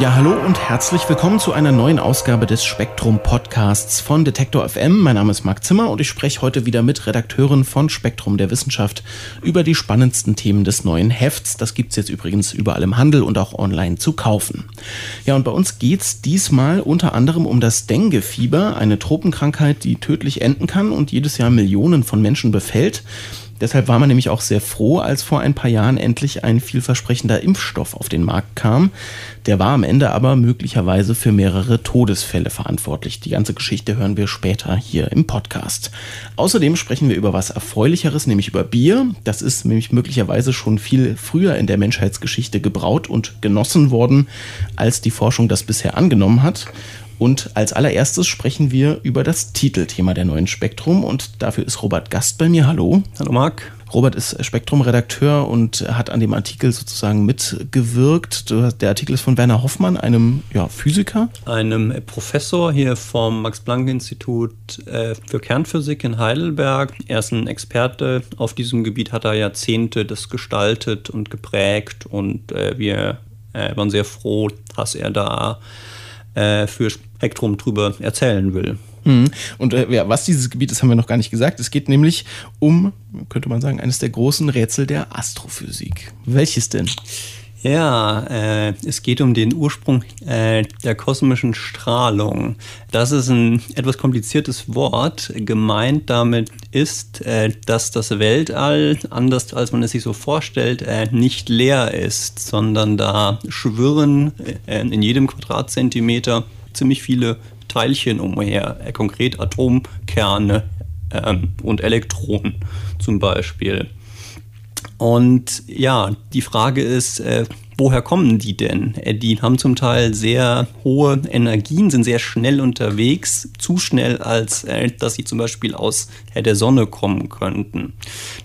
Ja, hallo und herzlich willkommen zu einer neuen Ausgabe des Spektrum Podcasts von Detektor FM. Mein Name ist Marc Zimmer und ich spreche heute wieder mit Redakteuren von Spektrum der Wissenschaft über die spannendsten Themen des neuen Hefts. Das gibt's jetzt übrigens überall im Handel und auch online zu kaufen. Ja, und bei uns geht's diesmal unter anderem um das Dengue-Fieber, eine Tropenkrankheit, die tödlich enden kann und jedes Jahr Millionen von Menschen befällt. Deshalb war man nämlich auch sehr froh, als vor ein paar Jahren endlich ein vielversprechender Impfstoff auf den Markt kam. Der war am Ende aber möglicherweise für mehrere Todesfälle verantwortlich. Die ganze Geschichte hören wir später hier im Podcast. Außerdem sprechen wir über was Erfreulicheres, nämlich über Bier. Das ist nämlich möglicherweise schon viel früher in der Menschheitsgeschichte gebraut und genossen worden, als die Forschung das bisher angenommen hat. Und als allererstes sprechen wir über das Titelthema der neuen Spektrum und dafür ist Robert Gast bei mir. Hallo. Hallo Marc. Robert ist Spektrum-Redakteur und hat an dem Artikel sozusagen mitgewirkt. Der Artikel ist von Werner Hoffmann, einem ja, Physiker. Einem Professor hier vom Max-Planck-Institut äh, für Kernphysik in Heidelberg. Er ist ein Experte auf diesem Gebiet, hat er Jahrzehnte das gestaltet und geprägt und äh, wir äh, waren sehr froh, dass er da äh, für Spektrum drüber erzählen will. Mhm. Und äh, ja, was dieses Gebiet ist, haben wir noch gar nicht gesagt. Es geht nämlich um, könnte man sagen, eines der großen Rätsel der Astrophysik. Welches denn? Ja, äh, es geht um den Ursprung äh, der kosmischen Strahlung. Das ist ein etwas kompliziertes Wort. Gemeint damit ist, äh, dass das Weltall, anders als man es sich so vorstellt, äh, nicht leer ist, sondern da schwirren äh, in jedem Quadratzentimeter ziemlich viele Teilchen umher, äh, konkret Atomkerne ähm, und Elektronen zum Beispiel. Und ja, die Frage ist, äh, woher kommen die denn? Äh, die haben zum Teil sehr hohe Energien, sind sehr schnell unterwegs, zu schnell, als äh, dass sie zum Beispiel aus äh, der Sonne kommen könnten.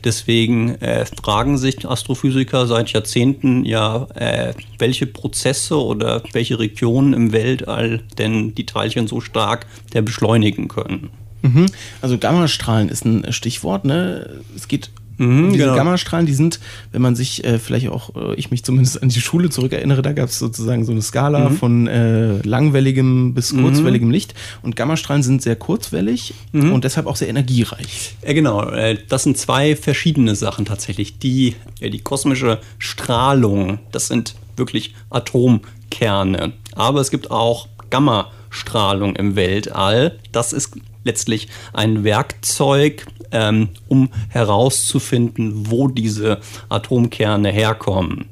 Deswegen äh, fragen sich Astrophysiker seit Jahrzehnten ja, äh, welche Prozesse oder welche Regionen im Weltall denn die Teilchen so stark beschleunigen können. Mhm. Also Gammastrahlen ist ein Stichwort. Ne? Es geht Mhm, diese genau. Gammastrahlen, die sind, wenn man sich äh, vielleicht auch, äh, ich mich zumindest an die Schule zurückerinnere, da gab es sozusagen so eine Skala mhm. von äh, langwelligem bis mhm. kurzwelligem Licht. Und Gammastrahlen sind sehr kurzwellig mhm. und deshalb auch sehr energiereich. Ja, genau. Äh, das sind zwei verschiedene Sachen tatsächlich. Die, die kosmische Strahlung, das sind wirklich Atomkerne. Aber es gibt auch Gammastrahlung im Weltall. Das ist letztlich ein Werkzeug, ähm, um herauszufinden, wo diese Atomkerne herkommen.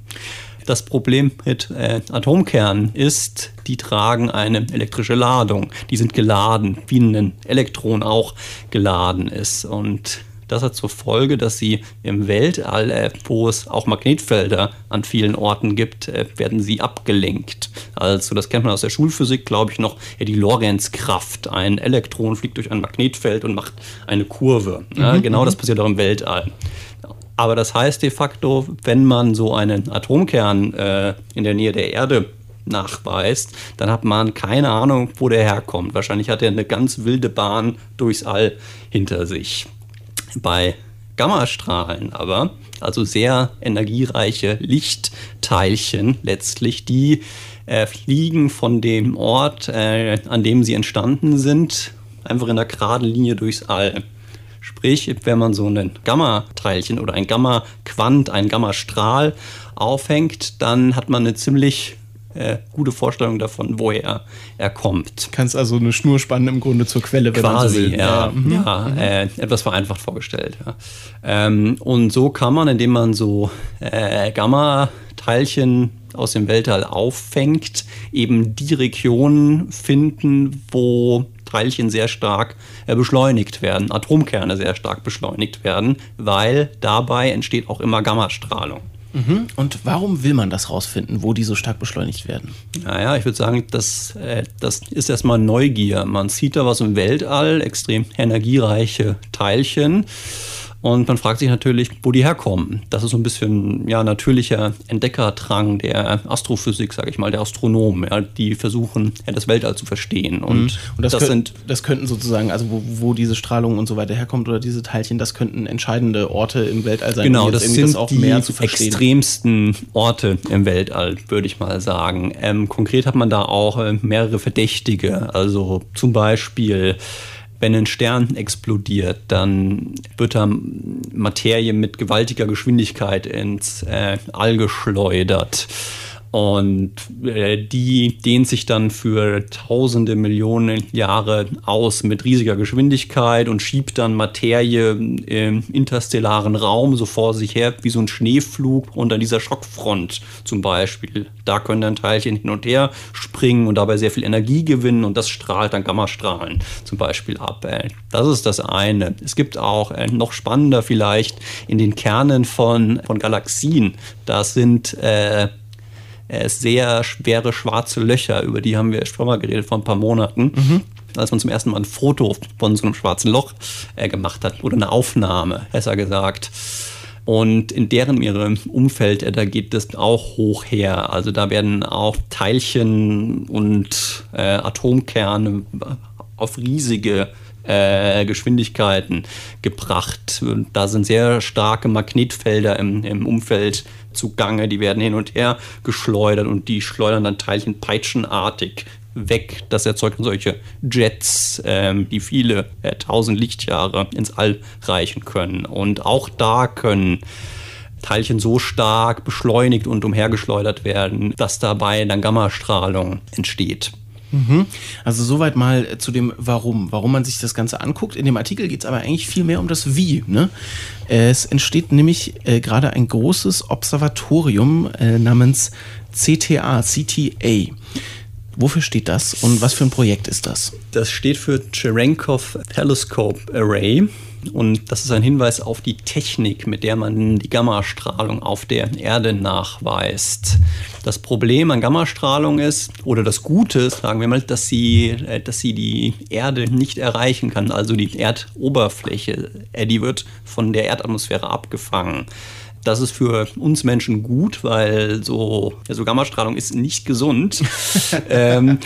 Das Problem mit äh, Atomkernen ist, die tragen eine elektrische Ladung. Die sind geladen, wie ein Elektron auch geladen ist. Und das hat zur Folge, dass sie im Weltall, äh, wo es auch Magnetfelder an vielen Orten gibt, äh, werden sie abgelenkt. Also das kennt man aus der Schulphysik, glaube ich, noch, die Lorenzkraft. Ein Elektron fliegt durch ein Magnetfeld und macht eine Kurve. Ja, mhm. Genau das mhm. passiert auch im Weltall. Aber das heißt de facto, wenn man so einen Atomkern äh, in der Nähe der Erde nachweist, dann hat man keine Ahnung, wo der herkommt. Wahrscheinlich hat er eine ganz wilde Bahn durchs All hinter sich. Bei Gammastrahlen aber, also sehr energiereiche Lichtteilchen letztlich, die äh, fliegen von dem Ort, äh, an dem sie entstanden sind, einfach in einer geraden Linie durchs All. Sprich, wenn man so ein Gamma-Teilchen oder ein Gamma-Quant, ein Gammastrahl aufhängt, dann hat man eine ziemlich äh, gute Vorstellung davon, woher er kommt. Kannst also eine Schnur spannen im Grunde zur Quelle, wenn Quasi, man so will. Ja, ja, ja mhm. Äh, etwas vereinfacht vorgestellt. Ja. Ähm, und so kann man, indem man so äh, Gamma-Teilchen aus dem Weltall auffängt, eben die Regionen finden, wo Teilchen sehr stark äh, beschleunigt werden, Atomkerne sehr stark beschleunigt werden, weil dabei entsteht auch immer Gammastrahlung. Mhm. Und warum will man das rausfinden, wo die so stark beschleunigt werden? Naja, ich würde sagen, das, äh, das ist erstmal Neugier. Man sieht da was im Weltall, extrem energiereiche Teilchen. Und man fragt sich natürlich, wo die herkommen. Das ist so ein bisschen ja, natürlicher Entdeckerdrang der Astrophysik, sage ich mal, der Astronomen. Ja, die versuchen, ja, das Weltall zu verstehen. Und, mhm. und das, das, könnt, sind, das könnten sozusagen, also wo, wo, diese Strahlung und so weiter herkommt oder diese Teilchen, das könnten entscheidende Orte im Weltall sein. Genau, das sind das auch die extremsten Orte im Weltall, würde ich mal sagen. Ähm, konkret hat man da auch äh, mehrere Verdächtige. Also zum Beispiel wenn ein Stern explodiert, dann wird da Materie mit gewaltiger Geschwindigkeit ins äh, All geschleudert. Und äh, die dehnt sich dann für tausende Millionen Jahre aus mit riesiger Geschwindigkeit und schiebt dann Materie im interstellaren Raum so vor sich her wie so ein Schneeflug unter dieser Schockfront zum Beispiel. Da können dann Teilchen hin und her springen und dabei sehr viel Energie gewinnen und das strahlt dann Gammastrahlen zum Beispiel ab. Äh, das ist das eine. Es gibt auch äh, noch spannender vielleicht in den Kernen von, von Galaxien. Das sind äh, sehr schwere schwarze Löcher, über die haben wir schon mal geredet vor ein paar Monaten. Mhm. Als man zum ersten Mal ein Foto von so einem schwarzen Loch äh, gemacht hat oder eine Aufnahme, besser gesagt. Und in deren ihrem Umfeld, äh, da geht es auch hoch her. Also da werden auch Teilchen und äh, Atomkerne auf riesige äh, Geschwindigkeiten gebracht. Da sind sehr starke Magnetfelder im, im Umfeld zugange, die werden hin und her geschleudert und die schleudern dann Teilchen peitschenartig weg. Das erzeugt solche Jets, ähm, die viele äh, tausend Lichtjahre ins All reichen können. Und auch da können Teilchen so stark beschleunigt und umhergeschleudert werden, dass dabei dann Gammastrahlung entsteht. Mhm. Also soweit mal äh, zu dem Warum, warum man sich das Ganze anguckt. In dem Artikel geht es aber eigentlich viel mehr um das Wie. Ne? Es entsteht nämlich äh, gerade ein großes Observatorium äh, namens CTA, CTA. Wofür steht das und was für ein Projekt ist das? Das steht für Cherenkov Telescope Array. Und das ist ein Hinweis auf die Technik, mit der man die Gammastrahlung auf der Erde nachweist. Das Problem an Gammastrahlung ist, oder das Gute, sagen wir mal, dass sie, äh, dass sie die Erde nicht erreichen kann, also die Erdoberfläche. Äh, die wird von der Erdatmosphäre abgefangen. Das ist für uns Menschen gut, weil so, also Gammastrahlung ist nicht gesund. ähm,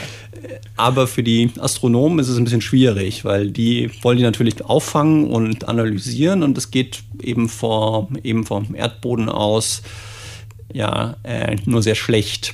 aber für die Astronomen ist es ein bisschen schwierig, weil die wollen die natürlich auffangen und analysieren und es geht eben, vor, eben vom Erdboden aus ja äh, nur sehr schlecht.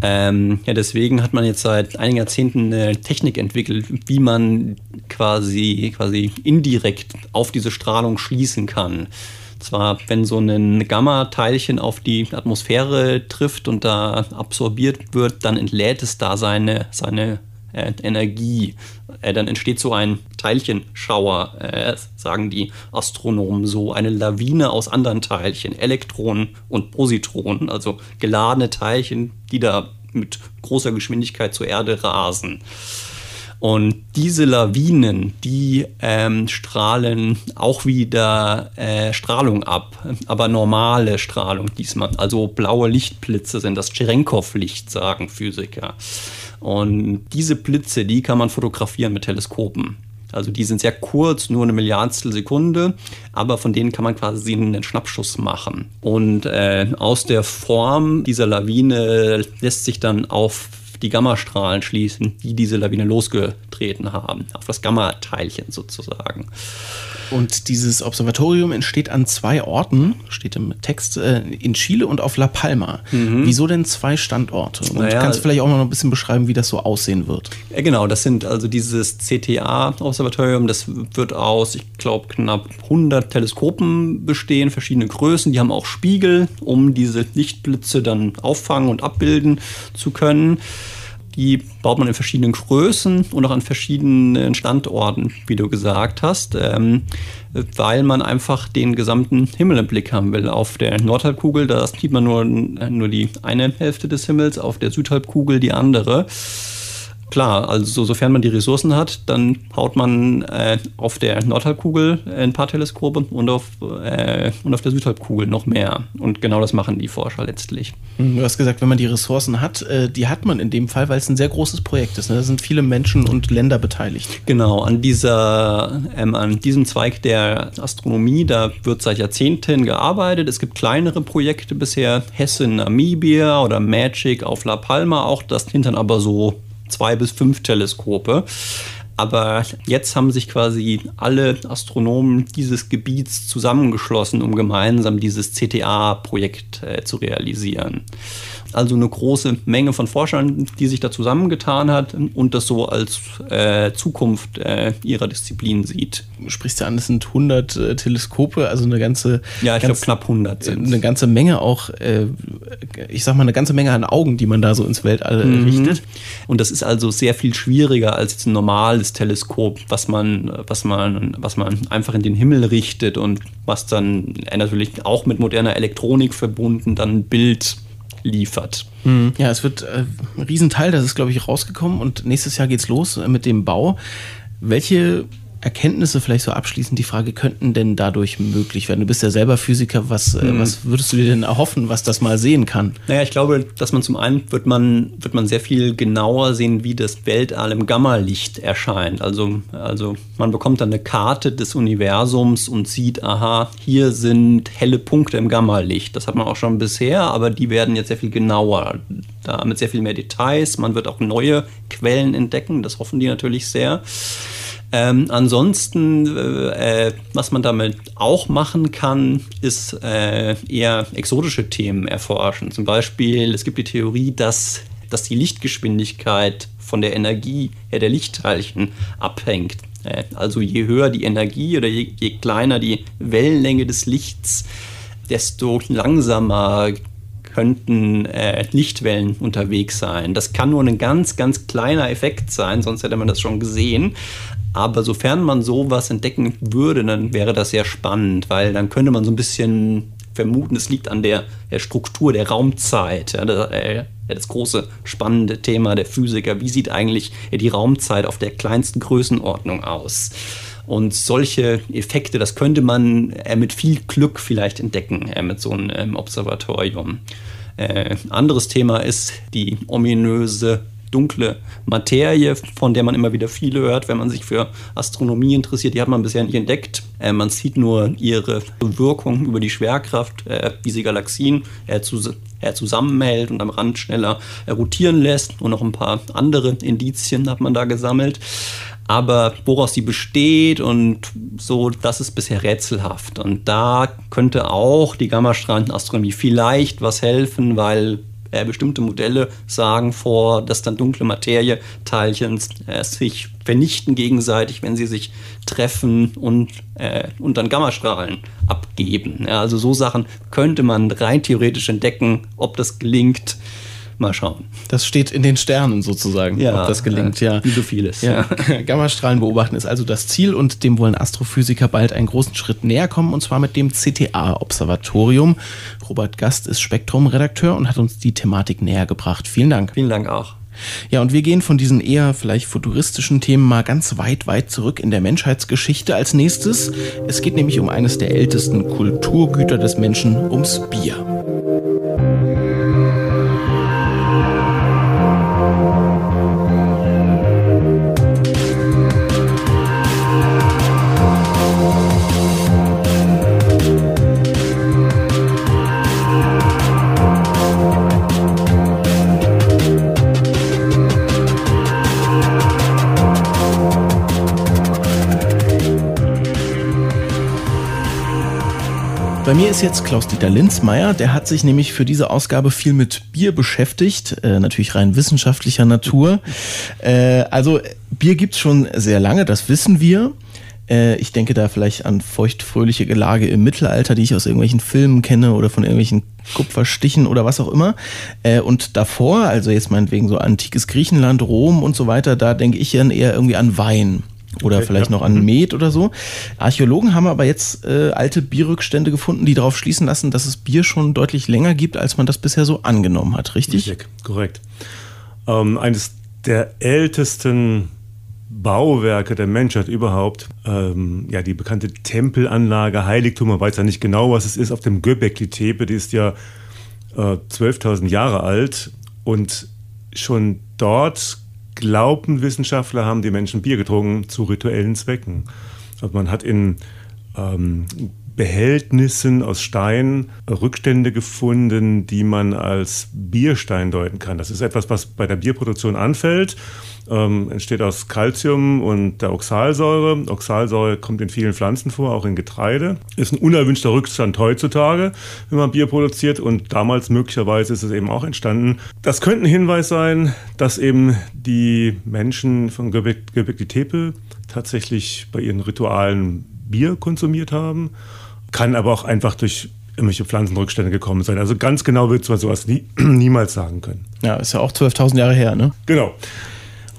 Ähm, ja, deswegen hat man jetzt seit einigen Jahrzehnten eine Technik entwickelt, wie man quasi, quasi indirekt auf diese Strahlung schließen kann. Zwar, wenn so ein Gamma-Teilchen auf die Atmosphäre trifft und da absorbiert wird, dann entlädt es da seine, seine äh, Energie. Äh, dann entsteht so ein Teilchenschauer, äh, sagen die Astronomen so, eine Lawine aus anderen Teilchen, Elektronen und Positronen, also geladene Teilchen, die da mit großer Geschwindigkeit zur Erde rasen. Und diese Lawinen, die ähm, strahlen auch wieder äh, Strahlung ab, aber normale Strahlung diesmal. Also blaue Lichtblitze sind das Cherenkov-Licht, sagen Physiker. Und diese Blitze, die kann man fotografieren mit Teleskopen. Also die sind sehr kurz, nur eine Milliardstel Sekunde, aber von denen kann man quasi einen Schnappschuss machen. Und äh, aus der Form dieser Lawine lässt sich dann auf die Gammastrahlen schließen, die diese Lawine losgetreten haben, auf das Gamma-Teilchen sozusagen. Und dieses Observatorium entsteht an zwei Orten, steht im Text, äh, in Chile und auf La Palma. Mhm. Wieso denn zwei Standorte? Und naja, kannst du vielleicht auch noch ein bisschen beschreiben, wie das so aussehen wird? Ja, genau, das sind also dieses CTA-Observatorium, das wird aus, ich glaube, knapp 100 Teleskopen bestehen, verschiedene Größen. Die haben auch Spiegel, um diese Lichtblitze dann auffangen und abbilden zu können. Die baut man in verschiedenen Größen und auch an verschiedenen Standorten, wie du gesagt hast, ähm, weil man einfach den gesamten Himmel im Blick haben will. Auf der Nordhalbkugel, da sieht man nur, nur die eine Hälfte des Himmels, auf der Südhalbkugel die andere. Klar, also sofern man die Ressourcen hat, dann haut man äh, auf der Nordhalbkugel ein paar Teleskope und auf, äh, und auf der Südhalbkugel noch mehr. Und genau das machen die Forscher letztlich. Hm, du hast gesagt, wenn man die Ressourcen hat, äh, die hat man in dem Fall, weil es ein sehr großes Projekt ist. Ne? Da sind viele Menschen und Länder beteiligt. Genau, an, dieser, ähm, an diesem Zweig der Astronomie, da wird seit Jahrzehnten gearbeitet. Es gibt kleinere Projekte bisher, Hesse in Namibia oder Magic auf La Palma auch. Das sind dann aber so zwei bis fünf Teleskope. Aber jetzt haben sich quasi alle Astronomen dieses Gebiets zusammengeschlossen, um gemeinsam dieses CTA-Projekt äh, zu realisieren. Also eine große Menge von Forschern, die sich da zusammengetan hat und das so als äh, Zukunft äh, ihrer Disziplin sieht. Du sprichst ja an, es sind 100 äh, Teleskope, also eine ganze... Ja, ich glaube knapp 100 sind Eine ganze Menge auch, äh, ich sag mal, eine ganze Menge an Augen, die man da so ins Weltall mhm. richtet. Und das ist also sehr viel schwieriger als jetzt ein normales Teleskop, was man, was man, was man einfach in den Himmel richtet und was dann natürlich auch mit moderner Elektronik verbunden dann Bild liefert. Ja, es wird äh, ein Riesenteil, das ist, glaube ich, rausgekommen und nächstes Jahr geht es los äh, mit dem Bau. Welche Erkenntnisse vielleicht so abschließend die Frage, könnten denn dadurch möglich werden? Du bist ja selber Physiker, was, mhm. was würdest du dir denn erhoffen, was das mal sehen kann? Naja, ich glaube, dass man zum einen wird man, wird man sehr viel genauer sehen, wie das Weltall im Gamma-Licht erscheint. Also, also man bekommt dann eine Karte des Universums und sieht, aha, hier sind helle Punkte im Gamma-Licht. Das hat man auch schon bisher, aber die werden jetzt sehr viel genauer, da mit sehr viel mehr Details. Man wird auch neue Quellen entdecken, das hoffen die natürlich sehr. Ähm, ansonsten, äh, was man damit auch machen kann, ist äh, eher exotische Themen erforschen. Zum Beispiel, es gibt die Theorie, dass, dass die Lichtgeschwindigkeit von der Energie ja, der Lichtteilchen abhängt. Äh, also je höher die Energie oder je, je kleiner die Wellenlänge des Lichts, desto langsamer könnten äh, Lichtwellen unterwegs sein. Das kann nur ein ganz, ganz kleiner Effekt sein, sonst hätte man das schon gesehen. Aber sofern man sowas entdecken würde, dann wäre das sehr spannend, weil dann könnte man so ein bisschen vermuten, es liegt an der, der Struktur der Raumzeit. Ja, das, äh, das, große spannende Thema der Physiker. Wie sieht eigentlich die Raumzeit auf der kleinsten Größenordnung aus? Und solche Effekte, das könnte man äh, mit viel Glück vielleicht entdecken äh, mit so einem ähm, Observatorium. Äh, anderes Thema ist die ominöse dunkle Materie, von der man immer wieder viel hört, wenn man sich für Astronomie interessiert. Die hat man bisher nicht entdeckt. Äh, man sieht nur ihre Wirkung über die Schwerkraft, äh, wie sie Galaxien äh, zu, äh, zusammenhält und am Rand schneller rotieren lässt. Und noch ein paar andere Indizien hat man da gesammelt. Aber woraus sie besteht und so, das ist bisher rätselhaft. Und da könnte auch die Gammastrahlenastronomie vielleicht was helfen, weil äh, bestimmte Modelle sagen vor, dass dann dunkle Materieteilchen äh, sich vernichten gegenseitig, wenn sie sich treffen und, äh, und dann Gammastrahlen abgeben. Ja, also so Sachen könnte man rein theoretisch entdecken, ob das gelingt. Mal schauen. Das steht in den Sternen sozusagen, ja, ob das gelingt. Ja, wie so vieles. Ja. Gammastrahlen beobachten ist also das Ziel und dem wollen Astrophysiker bald einen großen Schritt näher kommen und zwar mit dem CTA-Observatorium. Robert Gast ist Spektrum-Redakteur und hat uns die Thematik näher gebracht. Vielen Dank. Vielen Dank auch. Ja, und wir gehen von diesen eher vielleicht futuristischen Themen mal ganz weit, weit zurück in der Menschheitsgeschichte als nächstes. Es geht nämlich um eines der ältesten Kulturgüter des Menschen, ums Bier. Bei mir ist jetzt Klaus-Dieter Linzmeier. Der hat sich nämlich für diese Ausgabe viel mit Bier beschäftigt, äh, natürlich rein wissenschaftlicher Natur. Äh, also Bier gibt's schon sehr lange, das wissen wir. Äh, ich denke da vielleicht an feuchtfröhliche Gelage im Mittelalter, die ich aus irgendwelchen Filmen kenne oder von irgendwelchen Kupferstichen oder was auch immer. Äh, und davor, also jetzt meinetwegen so antikes Griechenland, Rom und so weiter, da denke ich dann eher irgendwie an Wein. Oder okay, vielleicht ja. noch an mhm. Met oder so. Archäologen haben aber jetzt äh, alte Bierrückstände gefunden, die darauf schließen lassen, dass es Bier schon deutlich länger gibt, als man das bisher so angenommen hat, richtig? Richtig, korrekt. Ähm, eines der ältesten Bauwerke der Menschheit überhaupt. Ähm, ja, die bekannte Tempelanlage, Heiligtum, man weiß ja nicht genau, was es ist, auf dem Göbekli Tepe, die ist ja äh, 12.000 Jahre alt und schon dort glaubten Wissenschaftler, haben die Menschen Bier getrunken zu rituellen Zwecken. Also man hat in ähm, Behältnissen aus Stein Rückstände gefunden, die man als Bierstein deuten kann. Das ist etwas, was bei der Bierproduktion anfällt. Ähm, entsteht aus Calcium und der Oxalsäure. Oxalsäure kommt in vielen Pflanzen vor, auch in Getreide. Ist ein unerwünschter Rückstand heutzutage, wenn man Bier produziert und damals möglicherweise ist es eben auch entstanden. Das könnte ein Hinweis sein, dass eben die Menschen von Göbekli Tepe tatsächlich bei ihren Ritualen Bier konsumiert haben kann aber auch einfach durch irgendwelche Pflanzenrückstände gekommen sein. Also ganz genau wird man sowas nie, niemals sagen können. Ja, ist ja auch 12.000 Jahre her, ne? Genau.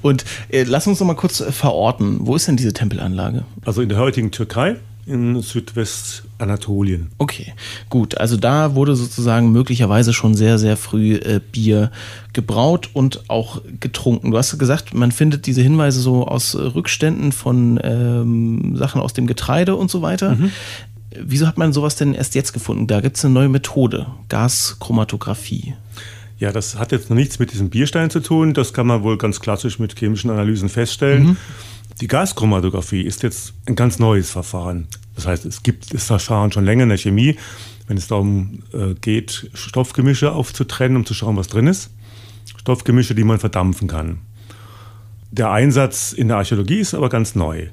Und äh, lass uns noch mal kurz äh, verorten. Wo ist denn diese Tempelanlage? Also in der heutigen Türkei, in Südwestanatolien. Okay, gut. Also da wurde sozusagen möglicherweise schon sehr, sehr früh äh, Bier gebraut und auch getrunken. Du hast gesagt, man findet diese Hinweise so aus äh, Rückständen von ähm, Sachen aus dem Getreide und so weiter. Mhm. Wieso hat man sowas denn erst jetzt gefunden? Da gibt es eine neue Methode, Gaschromatographie. Ja, das hat jetzt noch nichts mit diesem Bierstein zu tun. Das kann man wohl ganz klassisch mit chemischen Analysen feststellen. Mhm. Die Gaschromatographie ist jetzt ein ganz neues Verfahren. Das heißt, es gibt das Verfahren schon länger in der Chemie, wenn es darum äh, geht, Stoffgemische aufzutrennen, um zu schauen, was drin ist. Stoffgemische, die man verdampfen kann. Der Einsatz in der Archäologie ist aber ganz neu.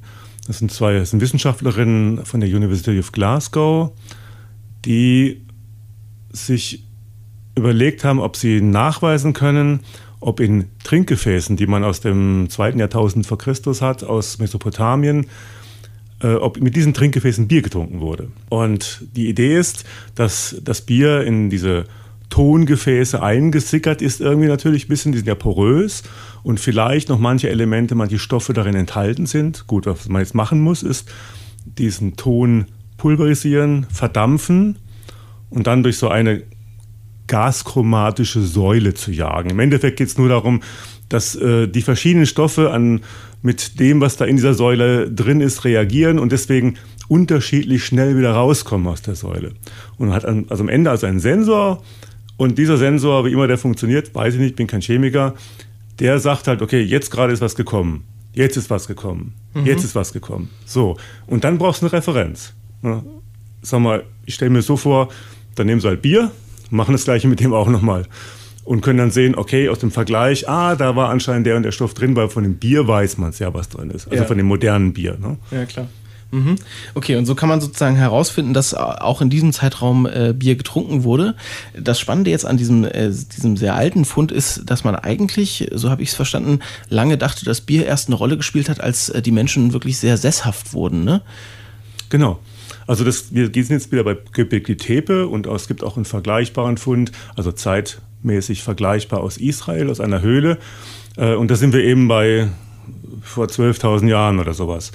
Das sind zwei das sind Wissenschaftlerinnen von der University of Glasgow, die sich überlegt haben, ob sie nachweisen können, ob in Trinkgefäßen, die man aus dem zweiten Jahrtausend vor Christus hat, aus Mesopotamien, äh, ob mit diesen Trinkgefäßen Bier getrunken wurde. Und die Idee ist, dass das Bier in diese Tongefäße eingesickert ist, irgendwie natürlich ein bisschen, die sind ja porös und vielleicht noch manche Elemente, manche Stoffe darin enthalten sind. Gut, was man jetzt machen muss, ist diesen Ton pulverisieren, verdampfen und dann durch so eine gaschromatische Säule zu jagen. Im Endeffekt geht es nur darum, dass äh, die verschiedenen Stoffe an, mit dem, was da in dieser Säule drin ist, reagieren und deswegen unterschiedlich schnell wieder rauskommen aus der Säule. Und man hat an, also am Ende also einen Sensor, und dieser Sensor, wie immer der funktioniert, weiß ich nicht, bin kein Chemiker, der sagt halt, okay, jetzt gerade ist was gekommen. Jetzt ist was gekommen. Mhm. Jetzt ist was gekommen. So. Und dann brauchst du eine Referenz. Sag mal, ich stelle mir so vor, dann nehmen sie halt Bier, machen das gleiche mit dem auch nochmal. Und können dann sehen, okay, aus dem Vergleich, ah, da war anscheinend der und der Stoff drin, weil von dem Bier weiß man es ja, was drin ist. Also ja. von dem modernen Bier. Ne? Ja, klar. Mhm. Okay, und so kann man sozusagen herausfinden, dass auch in diesem Zeitraum äh, Bier getrunken wurde. Das Spannende jetzt an diesem, äh, diesem sehr alten Fund ist, dass man eigentlich, so habe ich es verstanden, lange dachte, dass Bier erst eine Rolle gespielt hat, als äh, die Menschen wirklich sehr sesshaft wurden. Ne? Genau. Also das, wir sind jetzt wieder bei Göbekli Tepe und es gibt auch einen vergleichbaren Fund, also zeitmäßig vergleichbar aus Israel, aus einer Höhle. Äh, und da sind wir eben bei vor 12.000 Jahren oder sowas.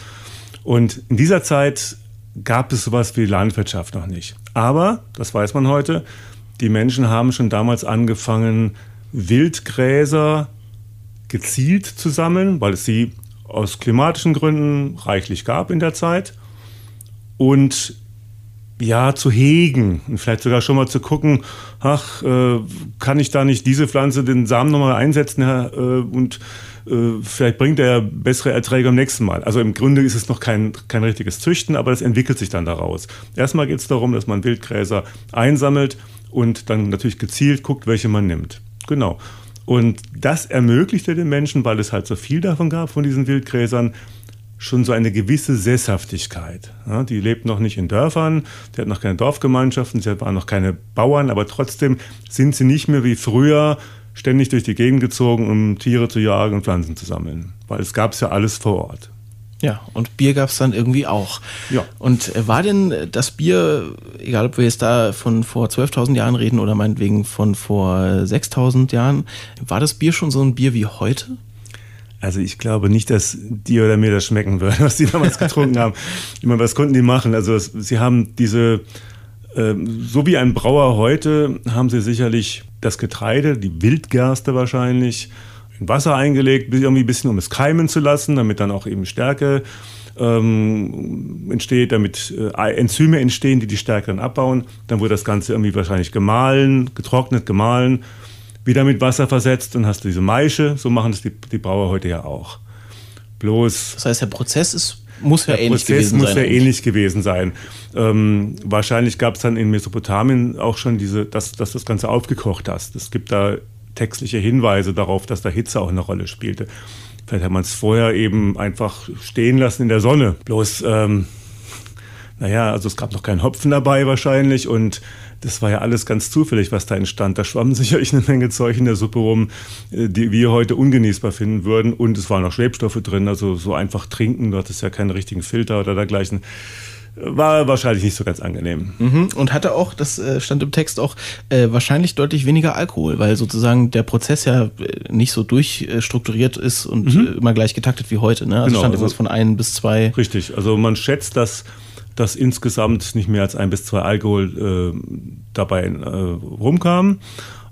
Und in dieser Zeit gab es sowas wie Landwirtschaft noch nicht. Aber, das weiß man heute, die Menschen haben schon damals angefangen, Wildgräser gezielt zu sammeln, weil es sie aus klimatischen Gründen reichlich gab in der Zeit. Und ja, zu hegen und vielleicht sogar schon mal zu gucken, ach, äh, kann ich da nicht diese Pflanze, den Samen nochmal einsetzen äh, und äh, vielleicht bringt er bessere Erträge am nächsten Mal. Also im Grunde ist es noch kein, kein richtiges Züchten, aber es entwickelt sich dann daraus. Erstmal geht es darum, dass man Wildgräser einsammelt und dann natürlich gezielt guckt, welche man nimmt. Genau. Und das ermöglichte den Menschen, weil es halt so viel davon gab, von diesen Wildgräsern, schon so eine gewisse Sesshaftigkeit. Ja, die lebt noch nicht in Dörfern, die hat noch keine Dorfgemeinschaften, sie waren noch keine Bauern, aber trotzdem sind sie nicht mehr wie früher ständig durch die Gegend gezogen, um Tiere zu jagen und Pflanzen zu sammeln. Weil es gab es ja alles vor Ort. Ja, und Bier gab es dann irgendwie auch. Ja. Und äh, war denn das Bier, egal ob wir jetzt da von vor 12.000 Jahren reden oder meinetwegen von vor 6.000 Jahren, war das Bier schon so ein Bier wie heute? Also ich glaube nicht, dass dir oder mir das schmecken würde, was die damals getrunken haben. Ich meine, was konnten die machen? Also sie haben diese, äh, so wie ein Brauer heute, haben sie sicherlich das Getreide, die Wildgerste wahrscheinlich, in Wasser eingelegt, irgendwie ein bisschen, um es keimen zu lassen, damit dann auch eben Stärke ähm, entsteht, damit äh, Enzyme entstehen, die die Stärke dann abbauen. Dann wurde das Ganze irgendwie wahrscheinlich gemahlen, getrocknet, gemahlen, wieder mit Wasser versetzt und hast du diese Maische. So machen das die, die Brauer heute ja auch. Bloß. Das heißt, der Prozess ist muss ja der ähnlich Prozess gewesen muss sein. ja ähnlich gewesen sein. Ähm, wahrscheinlich gab es dann in Mesopotamien auch schon diese, dass, dass das Ganze aufgekocht hast. Es gibt da textliche Hinweise darauf, dass da Hitze auch eine Rolle spielte. Vielleicht hat man es vorher eben einfach stehen lassen in der Sonne. Bloß, ähm, naja, also es gab noch keinen Hopfen dabei wahrscheinlich und das war ja alles ganz zufällig, was da entstand. Da schwamm sicherlich eine Menge Zeug in der Suppe rum, äh, die wir heute ungenießbar finden würden. Und es waren auch Schwebstoffe drin, also so einfach trinken, du hattest ja keinen richtigen Filter oder dergleichen. War wahrscheinlich nicht so ganz angenehm. Mhm. Und hatte auch, das äh, stand im Text auch, äh, wahrscheinlich deutlich weniger Alkohol, weil sozusagen der Prozess ja nicht so durchstrukturiert ist und mhm. immer gleich getaktet wie heute. Ne? Also Genau, stand also- etwas von ein bis zwei. Richtig, also man schätzt, dass, dass insgesamt nicht mehr als ein bis zwei Alkohol äh, dabei äh, rumkamen.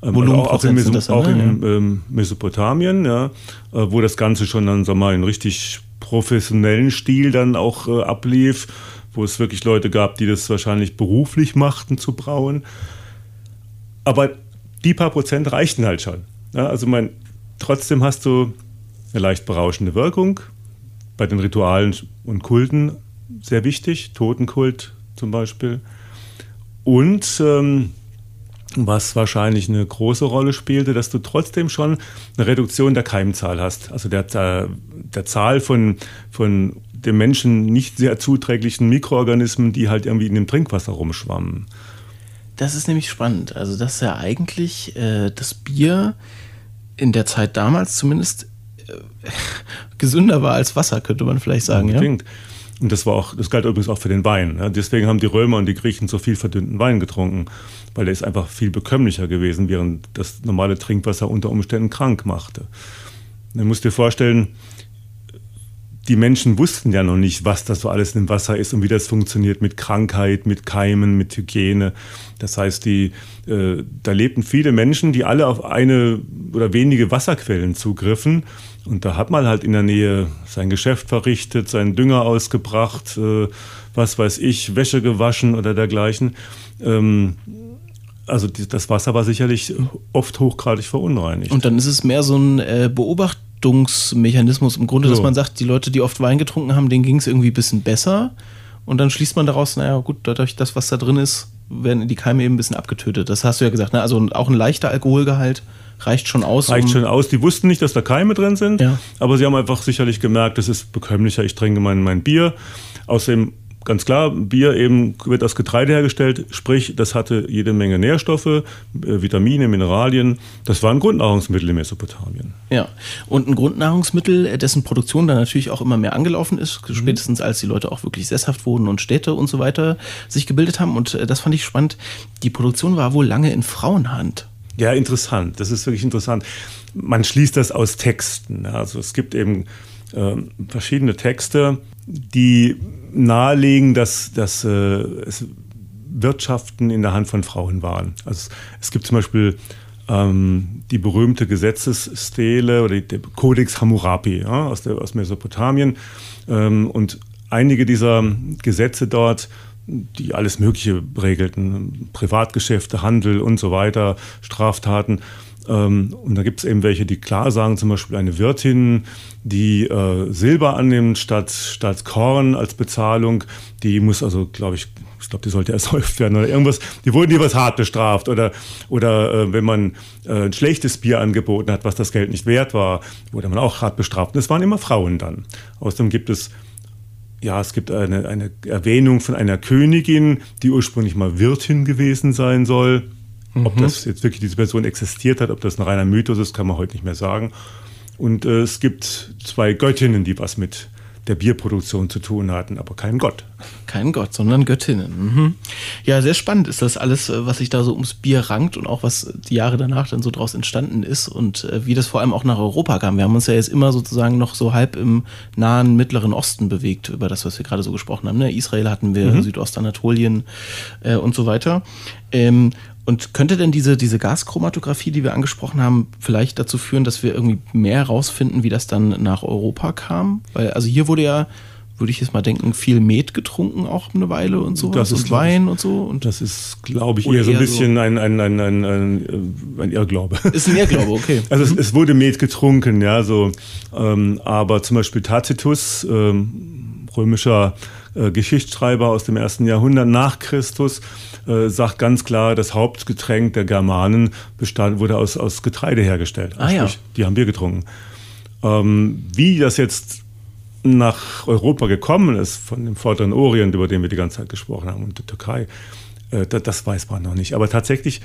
Ähm, auch, in, das Meso dann, auch ne? in ähm, Mesopotamien, ja, äh, wo das Ganze schon dann, sag mal, in richtig professionellen Stil dann auch äh, ablief, wo es wirklich Leute gab, die das wahrscheinlich beruflich machten zu brauen. Aber die paar Prozent reichten halt schon. Ja, also mein, trotzdem hast du eine leicht berauschende Wirkung. Bei den Ritualen und Kulten sehr wichtig, Totenkult zum Beispiel. Und ähm, was wahrscheinlich eine große Rolle spielte, dass du trotzdem schon eine Reduktion der Keimzahl hast. Also der, der, der Zahl von, von dem Menschen nicht sehr zuträglichen Mikroorganismen, die halt irgendwie in dem Trinkwasser rumschwammen. Das ist nämlich spannend. Also, das ist ja eigentlich äh, das Bier in der Zeit damals zumindest äh, gesünder war als Wasser, könnte man vielleicht sagen. Ja? Und das war auch, das galt übrigens auch für den Wein. Deswegen haben die Römer und die Griechen so viel verdünnten Wein getrunken, weil der ist einfach viel bekömmlicher gewesen, während das normale Trinkwasser unter Umständen krank machte. Du musst dir vorstellen, die Menschen wussten ja noch nicht, was das so alles im Wasser ist und wie das funktioniert mit Krankheit, mit Keimen, mit Hygiene. Das heißt, die, äh, da lebten viele Menschen, die alle auf eine oder wenige Wasserquellen zugriffen. Und da hat man halt in der Nähe sein Geschäft verrichtet, seinen Dünger ausgebracht, äh, was weiß ich, Wäsche gewaschen oder dergleichen. Ähm, also das Wasser war sicherlich oft hochgradig verunreinigt. Und dann ist es mehr so ein äh, Beobachtungsmechanismus im Grunde, dass So. man sagt, die Leute, die oft Wein getrunken haben, denen ging es irgendwie ein bisschen besser. Und dann schließt man daraus, naja, gut, dadurch, das, was da drin ist, werden die Keime eben ein bisschen abgetötet. Das hast du ja gesagt, ne? Also auch ein leichter Alkoholgehalt reicht schon aus. Reicht um- schon aus. Die wussten nicht, dass da Keime drin sind, Ja. aber sie haben einfach sicherlich gemerkt, das ist bekömmlicher, ich trinke mein, mein Bier. Außerdem, ganz klar, Bier eben wird aus Getreide hergestellt, sprich, das hatte jede Menge Nährstoffe, äh, Vitamine, Mineralien. Das war ein Grundnahrungsmittel in Mesopotamien. Ja, und ein Grundnahrungsmittel, äh, dessen Produktion dann natürlich auch immer mehr angelaufen ist, spätestens als die Leute auch wirklich sesshaft wurden und Städte und so weiter sich gebildet haben. Und äh, das fand ich spannend. Die Produktion war wohl lange in Frauenhand. Ja, interessant. Das ist wirklich interessant. Man schließt das aus Texten. Also es gibt eben ähm, verschiedene Texte, die nahelegen, dass, dass äh, es Wirtschaften in der Hand von Frauen waren. Also es, es gibt zum Beispiel ähm, die berühmte Gesetzesstele oder der Codex Hammurabi ja, aus, der, aus Mesopotamien. Ähm, und einige dieser Gesetze dort die alles Mögliche regelten, Privatgeschäfte, Handel und so weiter, Straftaten. Ähm, und da gibt es eben welche, die klar sagen, zum Beispiel eine Wirtin, die äh, Silber annimmt statt, statt Korn als Bezahlung, die muss also, glaube ich, ich glaube, die sollte ersäuft werden oder irgendwas. Die wurden jeweils hart bestraft. Oder, oder äh, wenn man äh, ein schlechtes Bier angeboten hat, was das Geld nicht wert war, wurde man auch hart bestraft. Und es waren immer Frauen dann. Außerdem gibt es ja, es gibt eine, eine Erwähnung von einer Königin, die ursprünglich mal Wirtin gewesen sein soll. Ob das jetzt wirklich diese Person existiert hat, ob das ein reiner Mythos ist, kann man heute nicht mehr sagen. Und äh, es gibt zwei Göttinnen, die was mit der Bierproduktion zu tun hatten, aber kein Gott. Kein Gott, sondern Göttinnen. Mhm. Ja, sehr spannend ist das alles, äh, was sich da so ums Bier rankt und auch was die Jahre danach dann so draus entstanden ist und äh, wie das vor allem auch nach Europa kam. Wir haben uns ja jetzt immer sozusagen noch so halb im nahen Mittleren Osten bewegt, über das, was wir gerade so gesprochen haben. Ne? Israel hatten wir, Südostanatolien äh, und so weiter. Ähm, und könnte denn diese, diese Gaschromatographie, die wir angesprochen haben, vielleicht dazu führen, dass wir irgendwie mehr herausfinden, wie das dann nach Europa kam? Weil, also hier wurde ja, würde ich jetzt mal denken, viel Met getrunken auch eine Weile und so. Das ist und Wein und so. Und das ist, glaube ich, eher so ein bisschen so ein, ein, ein, ein, ein, ein Irrglaube. Ist ein Irrglaube, okay. Also es, es wurde Met getrunken, ja, so. Ähm, aber zum Beispiel Tacitus, ähm, römischer äh, Geschichtsschreiber aus dem ersten Jahrhundert nach Christus, äh, sagt ganz klar, das Hauptgetränk der Germanen bestand, wurde aus, aus Getreide hergestellt. Ah, ja. Die haben Bier getrunken. Ähm, wie das jetzt nach Europa gekommen ist, von dem Vorderen Orient, über den wir die ganze Zeit gesprochen haben, und der Türkei, äh, das, das weiß man noch nicht. Aber tatsächlich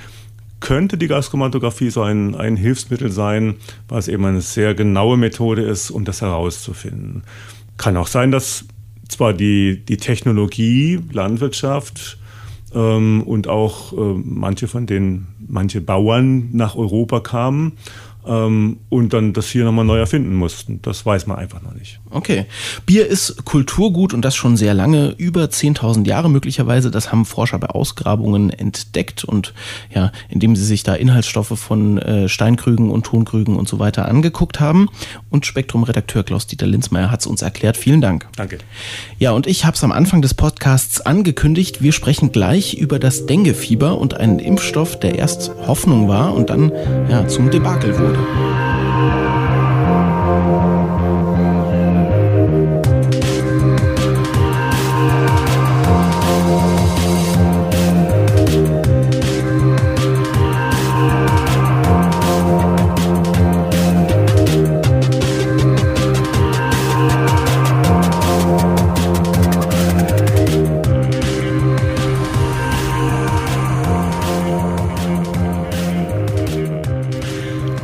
könnte die Gaschromatographie so ein, ein Hilfsmittel sein, weil es eben eine sehr genaue Methode ist, um das herauszufinden. Kann auch sein, dass zwar die, die Technologie, Landwirtschaft, ähm, und auch äh, manche von denen, manche Bauern nach Europa kamen ähm, und dann das hier nochmal neu erfinden mussten. Das weiß man einfach noch nicht. Okay. Bier ist Kulturgut und das schon sehr lange, über 10.000 Jahre möglicherweise. Das haben Forscher bei Ausgrabungen entdeckt und ja, indem sie sich da Inhaltsstoffe von äh, Steinkrügen und Tonkrügen und so weiter angeguckt haben. Und Spektrum-Redakteur Klaus-Dieter Linzmeier hat es uns erklärt. Vielen Dank. Danke. Ja, und ich habe es am Anfang des Podcasts angekündigt. Wir sprechen gleich über das Dengue-Fieber und einen Impfstoff, der erst Hoffnung war und dann ja, zum Debakel wurde. episode.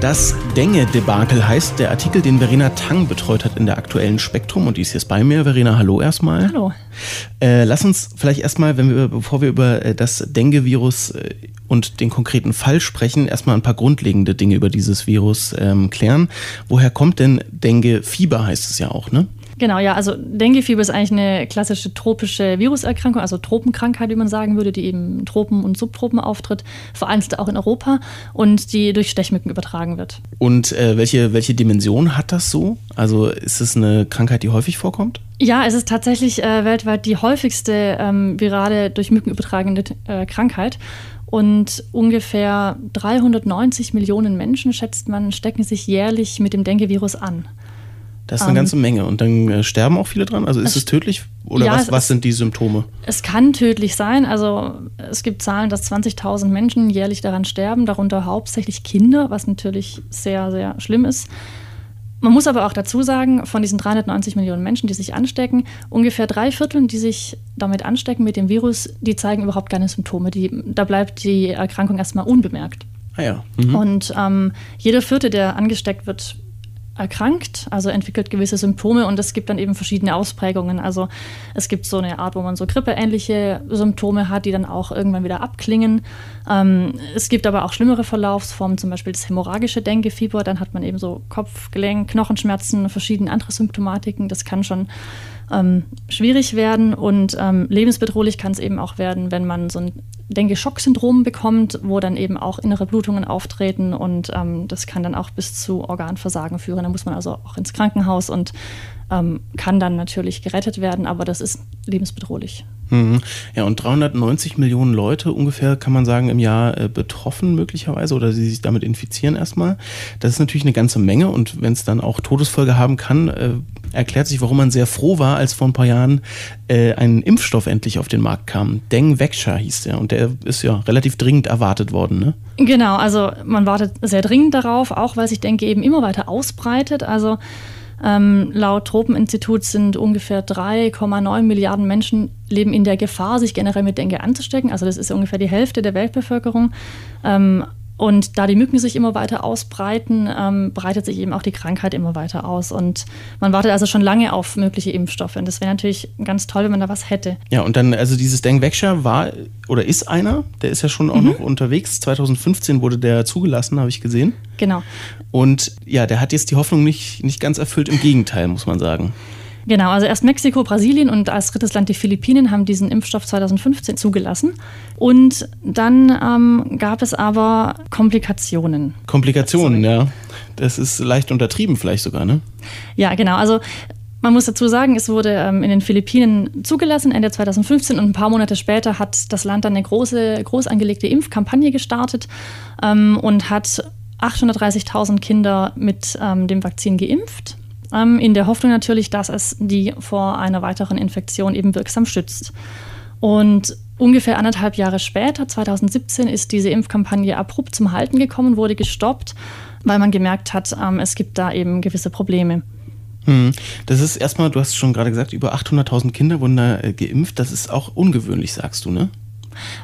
Das Denge-Debakel heißt der Artikel, den Verena Tang betreut hat in der aktuellen Spektrum und die ist jetzt bei mir. Verena, hallo erstmal. Hallo. Äh, lass uns vielleicht erstmal, wenn wir, bevor wir über äh, das Dengue-Virus äh, und den konkreten Fall sprechen, erstmal ein paar grundlegende Dinge über dieses Virus ähm, klären. Woher kommt denn Dengue-Fieber, heißt es ja auch, ne? Genau, ja, also Dengue-Fieber ist eigentlich eine klassische tropische Viruserkrankung, also Tropenkrankheit, wie man sagen würde, die eben Tropen und Subtropen auftritt, vereinzelt auch in Europa und die durch Stechmücken übertragen wird. Und äh, welche, welche Dimension hat das so? Also ist es eine Krankheit, die häufig vorkommt? Ja, es ist tatsächlich äh, weltweit die häufigste ähm, virale durch Mücken übertragene äh, Krankheit. Und ungefähr 390 Millionen Menschen, schätzt man, stecken sich jährlich mit dem Dengue-Virus an. Das ist eine um, ganze Menge. Und dann äh, sterben auch viele dran? Also ist es, es tödlich? Oder ja, was, was sind die Symptome? Es kann tödlich sein. Also es gibt Zahlen, dass 20.000 Menschen jährlich daran sterben, darunter hauptsächlich Kinder, was natürlich sehr, sehr schlimm ist. Man muss aber auch dazu sagen, von diesen 390 Millionen Menschen, die sich anstecken, ungefähr drei Viertel, die sich damit anstecken mit dem Virus, die zeigen überhaupt keine Symptome. Die, da bleibt die Erkrankung erstmal unbemerkt. Ah ja. Mhm. Und ähm, jeder Vierte, der angesteckt wird, erkrankt, also entwickelt gewisse Symptome und es gibt dann eben verschiedene Ausprägungen. Also es gibt so eine Art, wo man so grippeähnliche Symptome hat, die dann auch irgendwann wieder abklingen. Ähm, es gibt aber auch schlimmere Verlaufsformen, zum Beispiel das hämorrhagische Denguefieber. Dann hat man eben so Kopf, Gelenk, Knochenschmerzen, verschiedene andere Symptomatiken. Das kann schon ähm, schwierig werden und ähm, lebensbedrohlich kann es eben auch werden, wenn man so ein Dengue-Schock-Syndrom bekommt, wo dann eben auch innere Blutungen auftreten und ähm, das kann dann auch bis zu Organversagen führen. Da muss man also auch ins Krankenhaus und ähm, kann dann natürlich gerettet werden, aber das ist lebensbedrohlich. Mhm. Ja, und 390 Millionen Leute ungefähr, kann man sagen, im Jahr äh, betroffen möglicherweise oder sie sich damit infizieren erstmal. Das ist natürlich eine ganze Menge und wenn es dann auch Todesfolge haben kann, äh, erklärt sich, warum man sehr froh war, als vor ein paar Jahren äh, ein Impfstoff endlich auf den Markt kam. Deng Weksha hieß der und der ist ja relativ dringend erwartet worden, ne? Genau, also man wartet sehr dringend darauf, auch weil sich Dengue eben immer weiter ausbreitet. Also ähm, laut Tropeninstitut sind ungefähr 3,9 Milliarden Menschen leben in der Gefahr, sich generell mit Dengue anzustecken. Also das ist ungefähr die Hälfte der Weltbevölkerung. Ähm, und da die Mücken sich immer weiter ausbreiten, ähm, breitet sich eben auch die Krankheit immer weiter aus. Und man wartet also schon lange auf mögliche Impfstoffe. Und das wäre natürlich ganz toll, wenn man da was hätte. Ja, und dann, also dieses Dengwekscher war oder ist einer, der ist ja schon auch mhm. noch unterwegs. 2015 wurde der zugelassen, habe ich gesehen. Genau. Und ja, der hat jetzt die Hoffnung nicht, nicht ganz erfüllt, im Gegenteil, muss man sagen. Genau, also erst Mexiko, Brasilien und als drittes Land die Philippinen haben diesen Impfstoff 2015 zugelassen. Und dann ähm, gab es aber Komplikationen. Komplikationen, ja. Das ist leicht untertrieben vielleicht sogar, ne? Ja, genau. Also man muss dazu sagen, es wurde ähm, in den Philippinen zugelassen Ende 2015 und ein paar Monate später hat das Land dann eine große, groß angelegte Impfkampagne gestartet ähm, und hat 830.000 Kinder mit ähm, dem Vakzin geimpft, ähm, in der Hoffnung natürlich, dass es die vor einer weiteren Infektion eben wirksam schützt. Und ungefähr anderthalb Jahre später, 2017, ist diese Impfkampagne abrupt zum Halten gekommen, wurde gestoppt, weil man gemerkt hat, ähm, es gibt da eben gewisse Probleme. Hm. Das ist erstmal, du hast schon gerade gesagt, über 800.000 Kinder wurden da äh, geimpft. Das ist auch ungewöhnlich, sagst du, ne?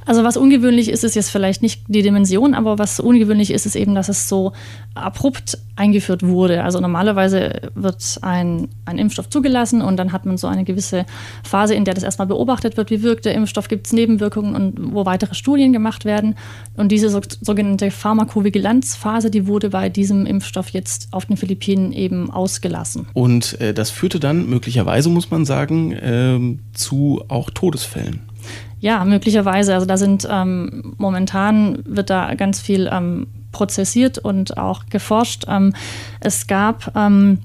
Also was ungewöhnlich ist, ist jetzt vielleicht nicht die Dimension, aber was ungewöhnlich ist, ist eben, dass es so abrupt eingeführt wurde. Also normalerweise wird ein, ein Impfstoff zugelassen und dann hat man so eine gewisse Phase, in der das erstmal beobachtet wird, wie wirkt der Impfstoff, gibt es Nebenwirkungen und wo weitere Studien gemacht werden. Und diese so, sogenannte Pharmakovigilanzphase, die wurde bei diesem Impfstoff jetzt auf den Philippinen eben ausgelassen. Und äh, das führte dann möglicherweise, muss man sagen, äh, zu auch Todesfällen. Ja, möglicherweise. Also da sind ähm, momentan wird da ganz viel ähm, prozessiert und auch geforscht. Ähm, es gab ähm,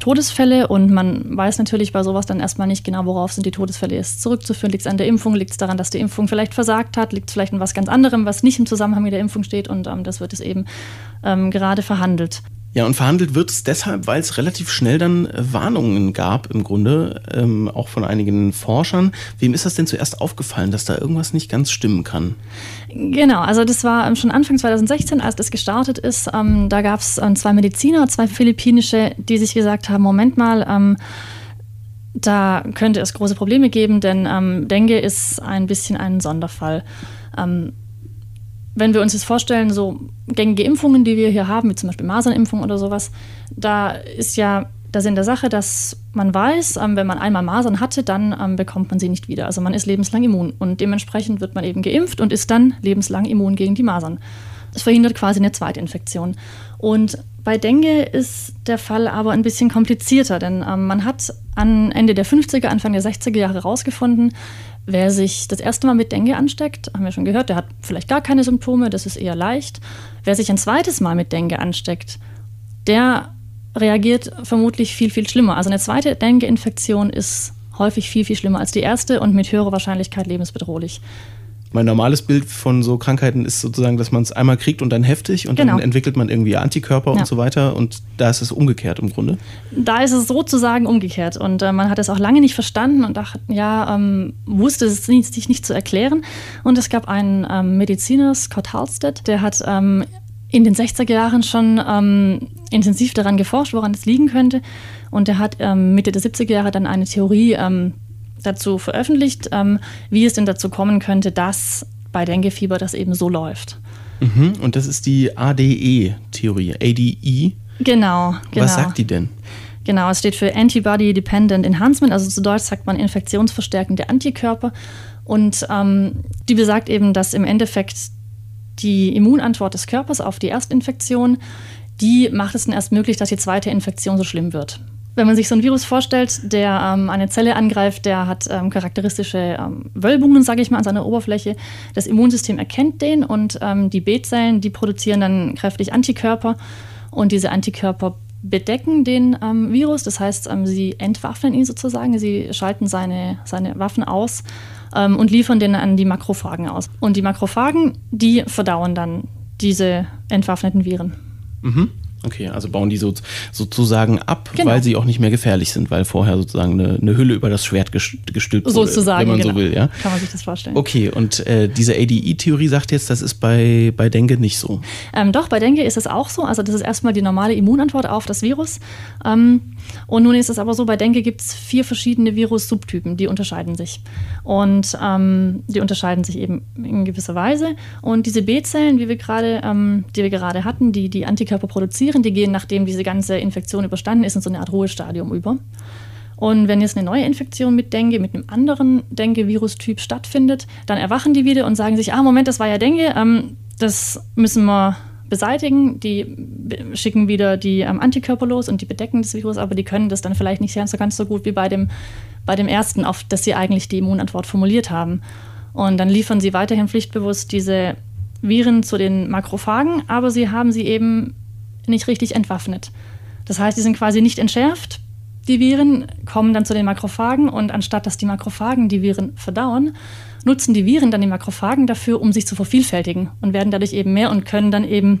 Todesfälle und man weiß natürlich bei sowas dann erstmal nicht genau, worauf sind die Todesfälle jetzt zurückzuführen. Liegt es an der Impfung? Liegt es daran, dass die Impfung vielleicht versagt hat? Liegt es vielleicht an was ganz anderem, was nicht im Zusammenhang mit der Impfung steht? Und ähm, das wird es eben ähm, gerade verhandelt. Ja, und verhandelt wird es deshalb, weil es relativ schnell dann äh, Warnungen gab, im Grunde, ähm, auch von einigen Forschern. Wem ist das denn zuerst aufgefallen, dass da irgendwas nicht ganz stimmen kann? Genau, also das war ähm, schon Anfang 2016, als das gestartet ist. Ähm, da gab es ähm, zwei Mediziner, zwei philippinische, die sich gesagt haben, Moment mal, ähm, da könnte es große Probleme geben, denn ähm, Dengue ist ein bisschen ein Sonderfall wenn wir uns jetzt vorstellen, so gängige Impfungen, die wir hier haben, wie zum Beispiel Masernimpfung oder sowas, da ist ja der Sinn der Sache, dass man weiß, ähm, wenn man einmal Masern hatte, dann ähm, bekommt man sie nicht wieder. Also man ist lebenslang immun und dementsprechend wird man eben geimpft und ist dann lebenslang immun gegen die Masern. Das verhindert quasi eine Zweitinfektion. Und bei Dengue ist der Fall aber ein bisschen komplizierter, denn ähm, man hat an Ende der 50er, Anfang der 60er Jahre herausgefunden, Wer sich das erste Mal mit Dengue ansteckt, haben wir schon gehört, der hat vielleicht gar keine Symptome, das ist eher leicht. Wer sich ein zweites Mal mit Dengue ansteckt, der reagiert vermutlich viel, viel schlimmer. Also eine zweite Dengue-Infektion ist häufig viel, viel schlimmer als die erste und mit höherer Wahrscheinlichkeit lebensbedrohlich mein normales Bild von so Krankheiten ist sozusagen, dass man es einmal kriegt und dann heftig und genau. dann entwickelt man irgendwie Antikörper ja. und so weiter und da ist es umgekehrt im Grunde. Da ist es sozusagen umgekehrt und äh, man hat es auch lange nicht verstanden und dachte, ja, ähm, wusste es sich nicht zu erklären und es gab einen ähm, Mediziner, Scott Halstead, der hat ähm, in den 60er Jahren schon ähm, intensiv daran geforscht, woran es liegen könnte und er hat ähm, Mitte der 70er Jahre dann eine Theorie ähm, dazu veröffentlicht, ähm, wie es denn dazu kommen könnte, dass bei Denguefieber das eben so läuft. Mhm, und das ist die ADE-Theorie, ADE. Genau, genau. Was sagt die denn? Genau, es steht für Antibody Dependent Enhancement, also zu Deutsch sagt man infektionsverstärkende Antikörper. Und ähm, die besagt eben, dass im Endeffekt die Immunantwort des Körpers auf die Erstinfektion, die macht es dann erst möglich, dass die zweite Infektion so schlimm wird. Wenn man sich so ein Virus vorstellt, der ähm, eine Zelle angreift, der hat ähm, charakteristische ähm, Wölbungen, sage ich mal, an seiner Oberfläche. Das Immunsystem erkennt den und ähm, die B-Zellen, die produzieren dann kräftig Antikörper und diese Antikörper bedecken den ähm, Virus. Das heißt, ähm, sie entwaffnen ihn sozusagen, sie schalten seine, seine Waffen aus und liefern den an die Makrophagen aus. Und die Makrophagen, die verdauen dann diese entwaffneten Viren. Mhm. Okay, also bauen die so, sozusagen ab, genau. weil sie auch nicht mehr gefährlich sind, weil vorher sozusagen eine, eine Hülle über das Schwert gestülpt wurde, sozusagen, wenn man genau. so will. Ja? Kann man sich das vorstellen. Okay, und äh, diese ADE-Theorie sagt jetzt, das ist bei, bei Dengue nicht so. Ähm, doch, bei Dengue ist es auch so. Also das ist erstmal die normale Immunantwort auf das Virus. Ähm, und nun ist es aber so, bei Dengue gibt es vier verschiedene Virus-Subtypen, die unterscheiden sich. Und ähm, die unterscheiden sich eben in gewisser Weise. Und diese B-Zellen, ähm, die wir gerade hatten, die die Antikörper produzieren, die gehen, nachdem diese ganze Infektion überstanden ist, in so eine Art Ruhestadium über. Und wenn jetzt eine neue Infektion mit Dengue, mit einem anderen Dengue-Virustyp stattfindet, dann erwachen die wieder und sagen sich, ah, Moment, das war ja Dengue, ähm, das müssen wir beseitigen. Die schicken wieder die ähm, Antikörper los und die bedecken das Virus, aber die können das dann vielleicht nicht ganz so, ganz so gut wie bei dem, bei dem ersten, auf das sie eigentlich die Immunantwort formuliert haben. Und dann liefern sie weiterhin pflichtbewusst diese Viren zu den Makrophagen, aber sie haben sie eben nicht richtig entwaffnet. Das heißt, sie sind quasi nicht entschärft. Die Viren kommen dann zu den Makrophagen und anstatt dass die Makrophagen die Viren verdauen, nutzen die Viren dann die Makrophagen dafür, um sich zu vervielfältigen und werden dadurch eben mehr und können dann eben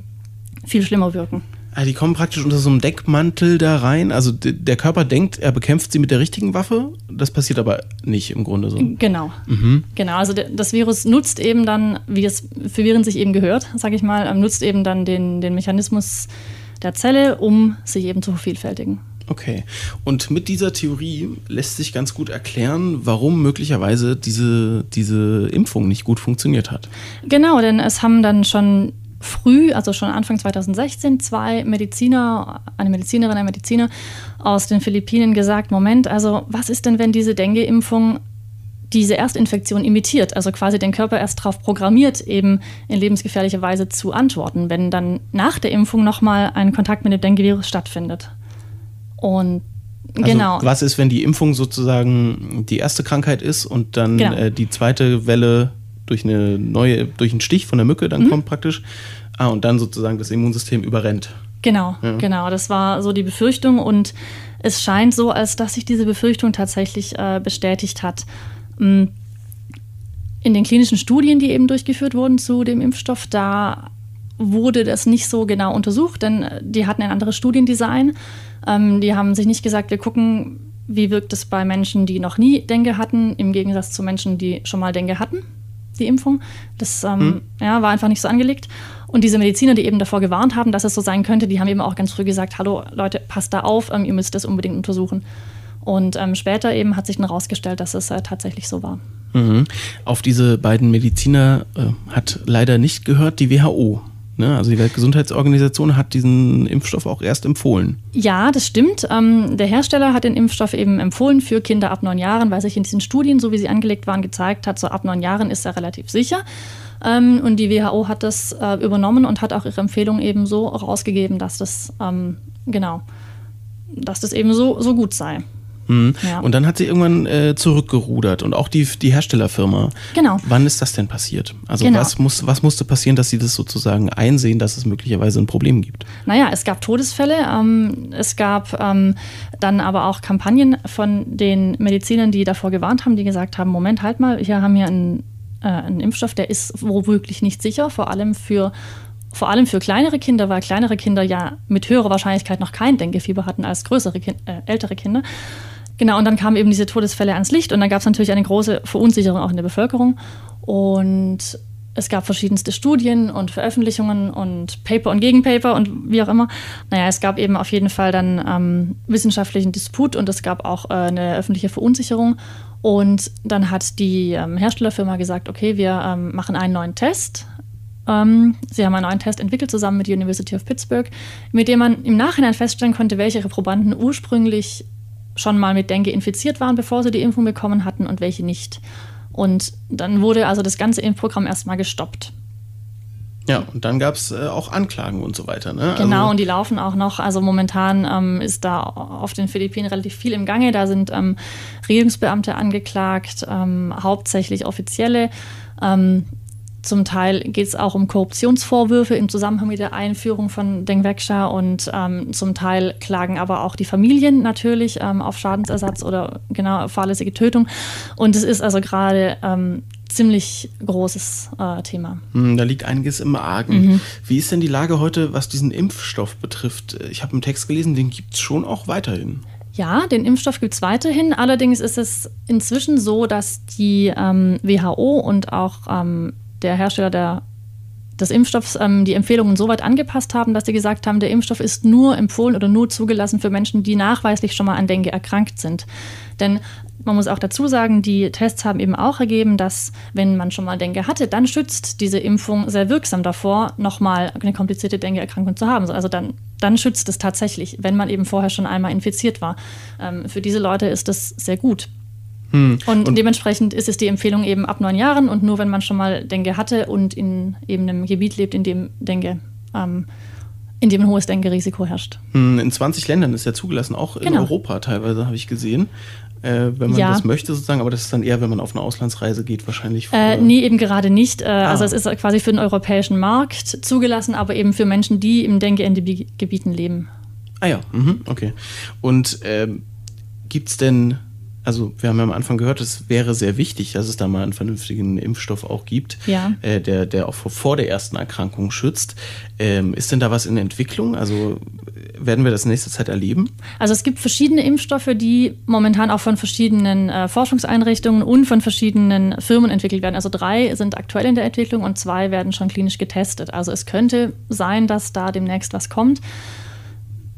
viel schlimmer wirken. Also die kommen praktisch unter so einem Deckmantel da rein. Also der Körper denkt, er bekämpft sie mit der richtigen Waffe. Das passiert aber nicht im Grunde so. Genau. Mhm. Genau. Also das Virus nutzt eben dann, wie es für Viren sich eben gehört, sage ich mal, ähm, nutzt eben dann den, den Mechanismus der Zelle, um sich eben zu vervielfältigen. Okay. Und mit dieser Theorie lässt sich ganz gut erklären, warum möglicherweise diese, diese Impfung nicht gut funktioniert hat. Genau, denn es haben dann schon früh, also schon Anfang 2016, zwei Mediziner, eine Medizinerin, ein Mediziner aus den Philippinen gesagt, Moment, also was ist denn, wenn diese Dengue-Impfung diese Erstinfektion imitiert, also quasi den Körper erst darauf programmiert, eben in lebensgefährlicher Weise zu antworten, wenn dann nach der Impfung nochmal ein Kontakt mit dem Dengue-Virus stattfindet. Und also genau. Was ist, wenn die Impfung sozusagen die erste Krankheit ist und dann genau. äh, die zweite Welle durch eine neue, durch einen Stich von der Mücke dann mhm. kommt praktisch. Ah, und dann sozusagen das Immunsystem überrennt. Genau, ja. genau. Das war so die Befürchtung und es scheint so, als dass sich diese Befürchtung tatsächlich äh, bestätigt hat. Mm. In den klinischen Studien, die eben durchgeführt wurden zu dem Impfstoff, da wurde das nicht so genau untersucht, denn die hatten ein anderes Studiendesign. Ähm, die haben sich nicht gesagt, wir gucken, wie wirkt es bei Menschen, die noch nie Dengue hatten, im Gegensatz zu Menschen, die schon mal Dengue hatten die Impfung. Das ähm, hm. ja, war einfach nicht so angelegt. Und diese Mediziner, die eben davor gewarnt haben, dass es so sein könnte, die haben eben auch ganz früh gesagt, hallo Leute, passt da auf, ähm, ihr müsst das unbedingt untersuchen. Und ähm, später eben hat sich dann herausgestellt, dass es äh, tatsächlich so war. Mhm. Auf diese beiden Mediziner äh, hat leider nicht gehört die WHO. Ne? Also die Weltgesundheitsorganisation hat diesen Impfstoff auch erst empfohlen. Ja, das stimmt. Ähm, der Hersteller hat den Impfstoff eben empfohlen für Kinder ab neun Jahren, weil sich in diesen Studien, so wie sie angelegt waren, gezeigt hat, so ab neun Jahren ist er relativ sicher. Ähm, und die WHO hat das äh, übernommen und hat auch ihre Empfehlung eben so rausgegeben, dass das ähm, genau, dass das eben so, so gut sei. Mhm. Ja. Und dann hat sie irgendwann äh, zurückgerudert und auch die, die Herstellerfirma. Genau. Wann ist das denn passiert? Also genau. was, muss, was musste passieren, dass sie das sozusagen einsehen, dass es möglicherweise ein Problem gibt? Naja, es gab Todesfälle, ähm, es gab ähm, dann aber auch Kampagnen von den Medizinern, die davor gewarnt haben, die gesagt haben, Moment, halt mal, hier haben wir einen, äh, einen Impfstoff, der ist womöglich nicht sicher, vor allem für vor allem für kleinere Kinder, weil kleinere Kinder ja mit höherer Wahrscheinlichkeit noch kein Denkefieber hatten als größere, kind, äh, ältere Kinder. Genau, und dann kamen eben diese Todesfälle ans Licht und dann gab es natürlich eine große Verunsicherung auch in der Bevölkerung. Und es gab verschiedenste Studien und Veröffentlichungen und Paper und Gegenpaper und wie auch immer. Naja, es gab eben auf jeden Fall dann ähm, wissenschaftlichen Disput und es gab auch äh, eine öffentliche Verunsicherung. Und dann hat die ähm, Herstellerfirma gesagt, okay, wir ähm, machen einen neuen Test. Ähm, sie haben einen neuen Test entwickelt zusammen mit der University of Pittsburgh, mit dem man im Nachhinein feststellen konnte, welche Probanden ursprünglich schon mal mit Dengue infiziert waren, bevor sie die Impfung bekommen hatten und welche nicht. Und dann wurde also das ganze Impfprogramm erstmal gestoppt. Ja, und dann gab es äh, auch Anklagen und so weiter. Ne? Genau, also und die laufen auch noch. Also momentan ähm, ist da auf den Philippinen relativ viel im Gange. Da sind ähm, Regierungsbeamte angeklagt, ähm, hauptsächlich Offizielle. Zum Teil geht es auch um Korruptionsvorwürfe im Zusammenhang mit der Einführung von Dengweksha und ähm, zum Teil klagen aber auch die Familien natürlich ähm, auf Schadensersatz oder genau fahrlässige Tötung. Und es ist also gerade ähm, ziemlich großes äh, Thema. Hm, da liegt einiges im Argen. Mhm. Wie ist denn die Lage heute, was diesen Impfstoff betrifft? Ich habe einen Text gelesen, den gibt es schon auch weiterhin. Ja, den Impfstoff gibt es weiterhin. Allerdings ist es inzwischen so, dass die ähm, WHO und auch ähm, der Hersteller der, des Impfstoffs ähm, die Empfehlungen so weit angepasst haben, dass sie gesagt haben, der Impfstoff ist nur empfohlen oder nur zugelassen für Menschen, die nachweislich schon mal an Dengue erkrankt sind. Denn man muss auch dazu sagen, die Tests haben eben auch ergeben, dass wenn man schon mal Dengue hatte, dann schützt diese Impfung sehr wirksam davor, nochmal eine komplizierte Dengue-Erkrankung zu haben. Also dann, dann schützt es tatsächlich, wenn man eben vorher schon einmal infiziert war. Ähm, für diese Leute ist das sehr gut. Hm. Und, und, dementsprechend ist es die Empfehlung eben ab neun Jahren und nur wenn man schon mal Dengue hatte und in eben einem Gebiet lebt, in dem Dengue ähm, in dem ein hohes Denkerisiko herrscht. Hm, in 20 Ländern ist er zugelassen, auch in Genau. Europa teilweise, habe ich gesehen. Äh, wenn man Ja. das möchte sozusagen, aber das ist dann eher, wenn man auf eine Auslandsreise geht, wahrscheinlich. Äh, nee, eben gerade nicht. Äh, Ah. Also es ist quasi für den europäischen Markt zugelassen, aber eben für Menschen, die im Denke-Gebieten leben. Ah ja, mhm, okay. Und ähm, gibt es denn, also wir haben ja am Anfang gehört, es wäre sehr wichtig, dass es da mal einen vernünftigen Impfstoff auch gibt, Ja. äh, der, der auch vor, vor der ersten Erkrankung schützt. Ähm, ist denn da was in Entwicklung? Also werden wir das in nächster Zeit erleben? Also es gibt verschiedene Impfstoffe, die momentan auch von verschiedenen äh, Forschungseinrichtungen und von verschiedenen Firmen entwickelt werden. Also drei sind aktuell in der Entwicklung und zwei werden schon klinisch getestet. Also es könnte sein, dass da demnächst was kommt.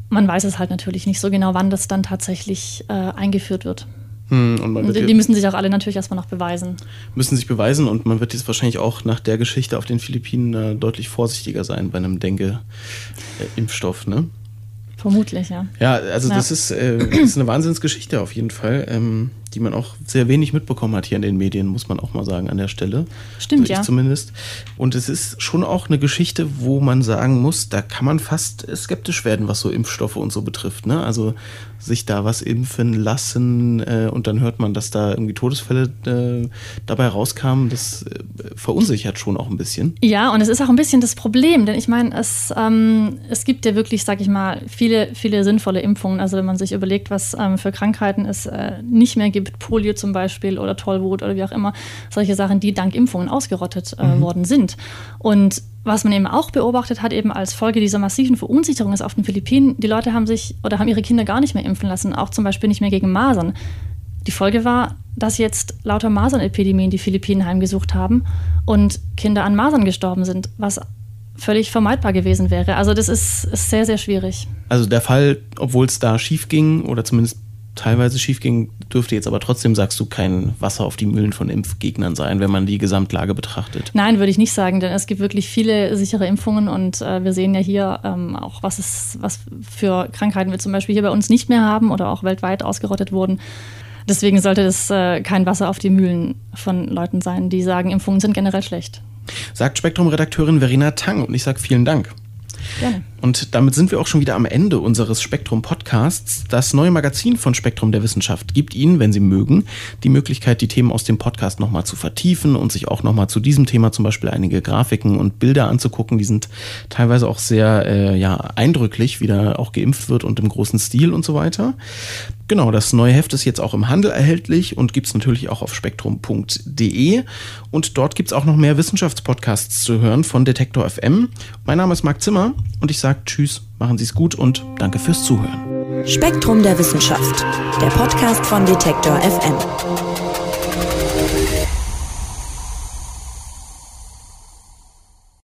Man weiß es halt natürlich nicht so genau, wann das dann tatsächlich äh, eingeführt wird. Hm, und Und die, müssen sich auch alle natürlich erstmal noch beweisen. müssen sich beweisen und man wird jetzt wahrscheinlich auch nach der Geschichte auf den Philippinen äh, deutlich vorsichtiger sein bei einem Dengue-Impfstoff, ne? Vermutlich, ja. Ja, also Ja. das ist, äh, ist eine Wahnsinnsgeschichte auf jeden Fall, ähm, die man auch sehr wenig mitbekommen hat hier in den Medien, muss man auch mal sagen an der Stelle. Stimmt, also ja. zumindest. Und es ist schon auch eine Geschichte, wo man sagen muss, da kann man fast skeptisch werden, was so Impfstoffe und so betrifft. Ne? Also sich da was impfen lassen äh, und dann hört man, dass da irgendwie Todesfälle äh, dabei rauskamen, das äh, verunsichert schon auch ein bisschen. Ja, und es ist auch ein bisschen das Problem, denn ich meine, es, ähm, es gibt ja wirklich, sag ich mal, viele, viele sinnvolle Impfungen. Also wenn man sich überlegt, was ähm, für Krankheiten es äh, nicht mehr gibt, Polio zum Beispiel oder Tollwut oder wie auch immer, solche Sachen, die dank Impfungen ausgerottet äh, worden sind. Und was man eben auch beobachtet hat, eben als Folge dieser massiven Verunsicherung ist auf den Philippinen, die Leute haben sich oder haben ihre Kinder gar nicht mehr impfen lassen, auch zum Beispiel nicht mehr gegen Masern. Die Folge war, dass jetzt lauter Masernepidemien die Philippinen heimgesucht haben und Kinder an Masern gestorben sind, was völlig vermeidbar gewesen wäre. Also das ist, ist sehr, sehr schwierig. Also der Fall, obwohl es da schief ging oder zumindest teilweise schief ging, dürfte jetzt aber trotzdem, sagst du, kein Wasser auf die Mühlen von Impfgegnern sein, wenn man die Gesamtlage betrachtet. Nein, würde ich nicht sagen, denn es gibt wirklich viele sichere Impfungen und äh, wir sehen ja hier ähm, auch, was es was für Krankheiten wir zum Beispiel hier bei uns nicht mehr haben oder auch weltweit ausgerottet wurden. Deswegen sollte das äh, kein Wasser auf die Mühlen von Leuten sein, die sagen, Impfungen sind generell schlecht. Sagt Spektrum-Redakteurin Verena Tang und ich sage vielen Dank. Gerne. Und damit sind wir auch schon wieder am Ende unseres Spektrum Podcasts. Das neue Magazin von Spektrum der Wissenschaft gibt Ihnen, wenn Sie mögen, die Möglichkeit, die Themen aus dem Podcast nochmal zu vertiefen und sich auch nochmal zu diesem Thema zum Beispiel einige Grafiken und Bilder anzugucken. Die sind teilweise auch sehr äh, ja, eindrücklich, wie da auch geimpft wird und im großen Stil und so weiter. Genau, das neue Heft ist jetzt auch im Handel erhältlich und gibt es natürlich auch auf spektrum.de. Und dort gibt es auch noch mehr Wissenschaftspodcasts zu hören von Detektor FM. Mein Name ist Marc Zimmer und ich sage Tschüss, machen Sie es gut und danke fürs Zuhören. Spektrum der Wissenschaft, der Podcast von Detektor FM.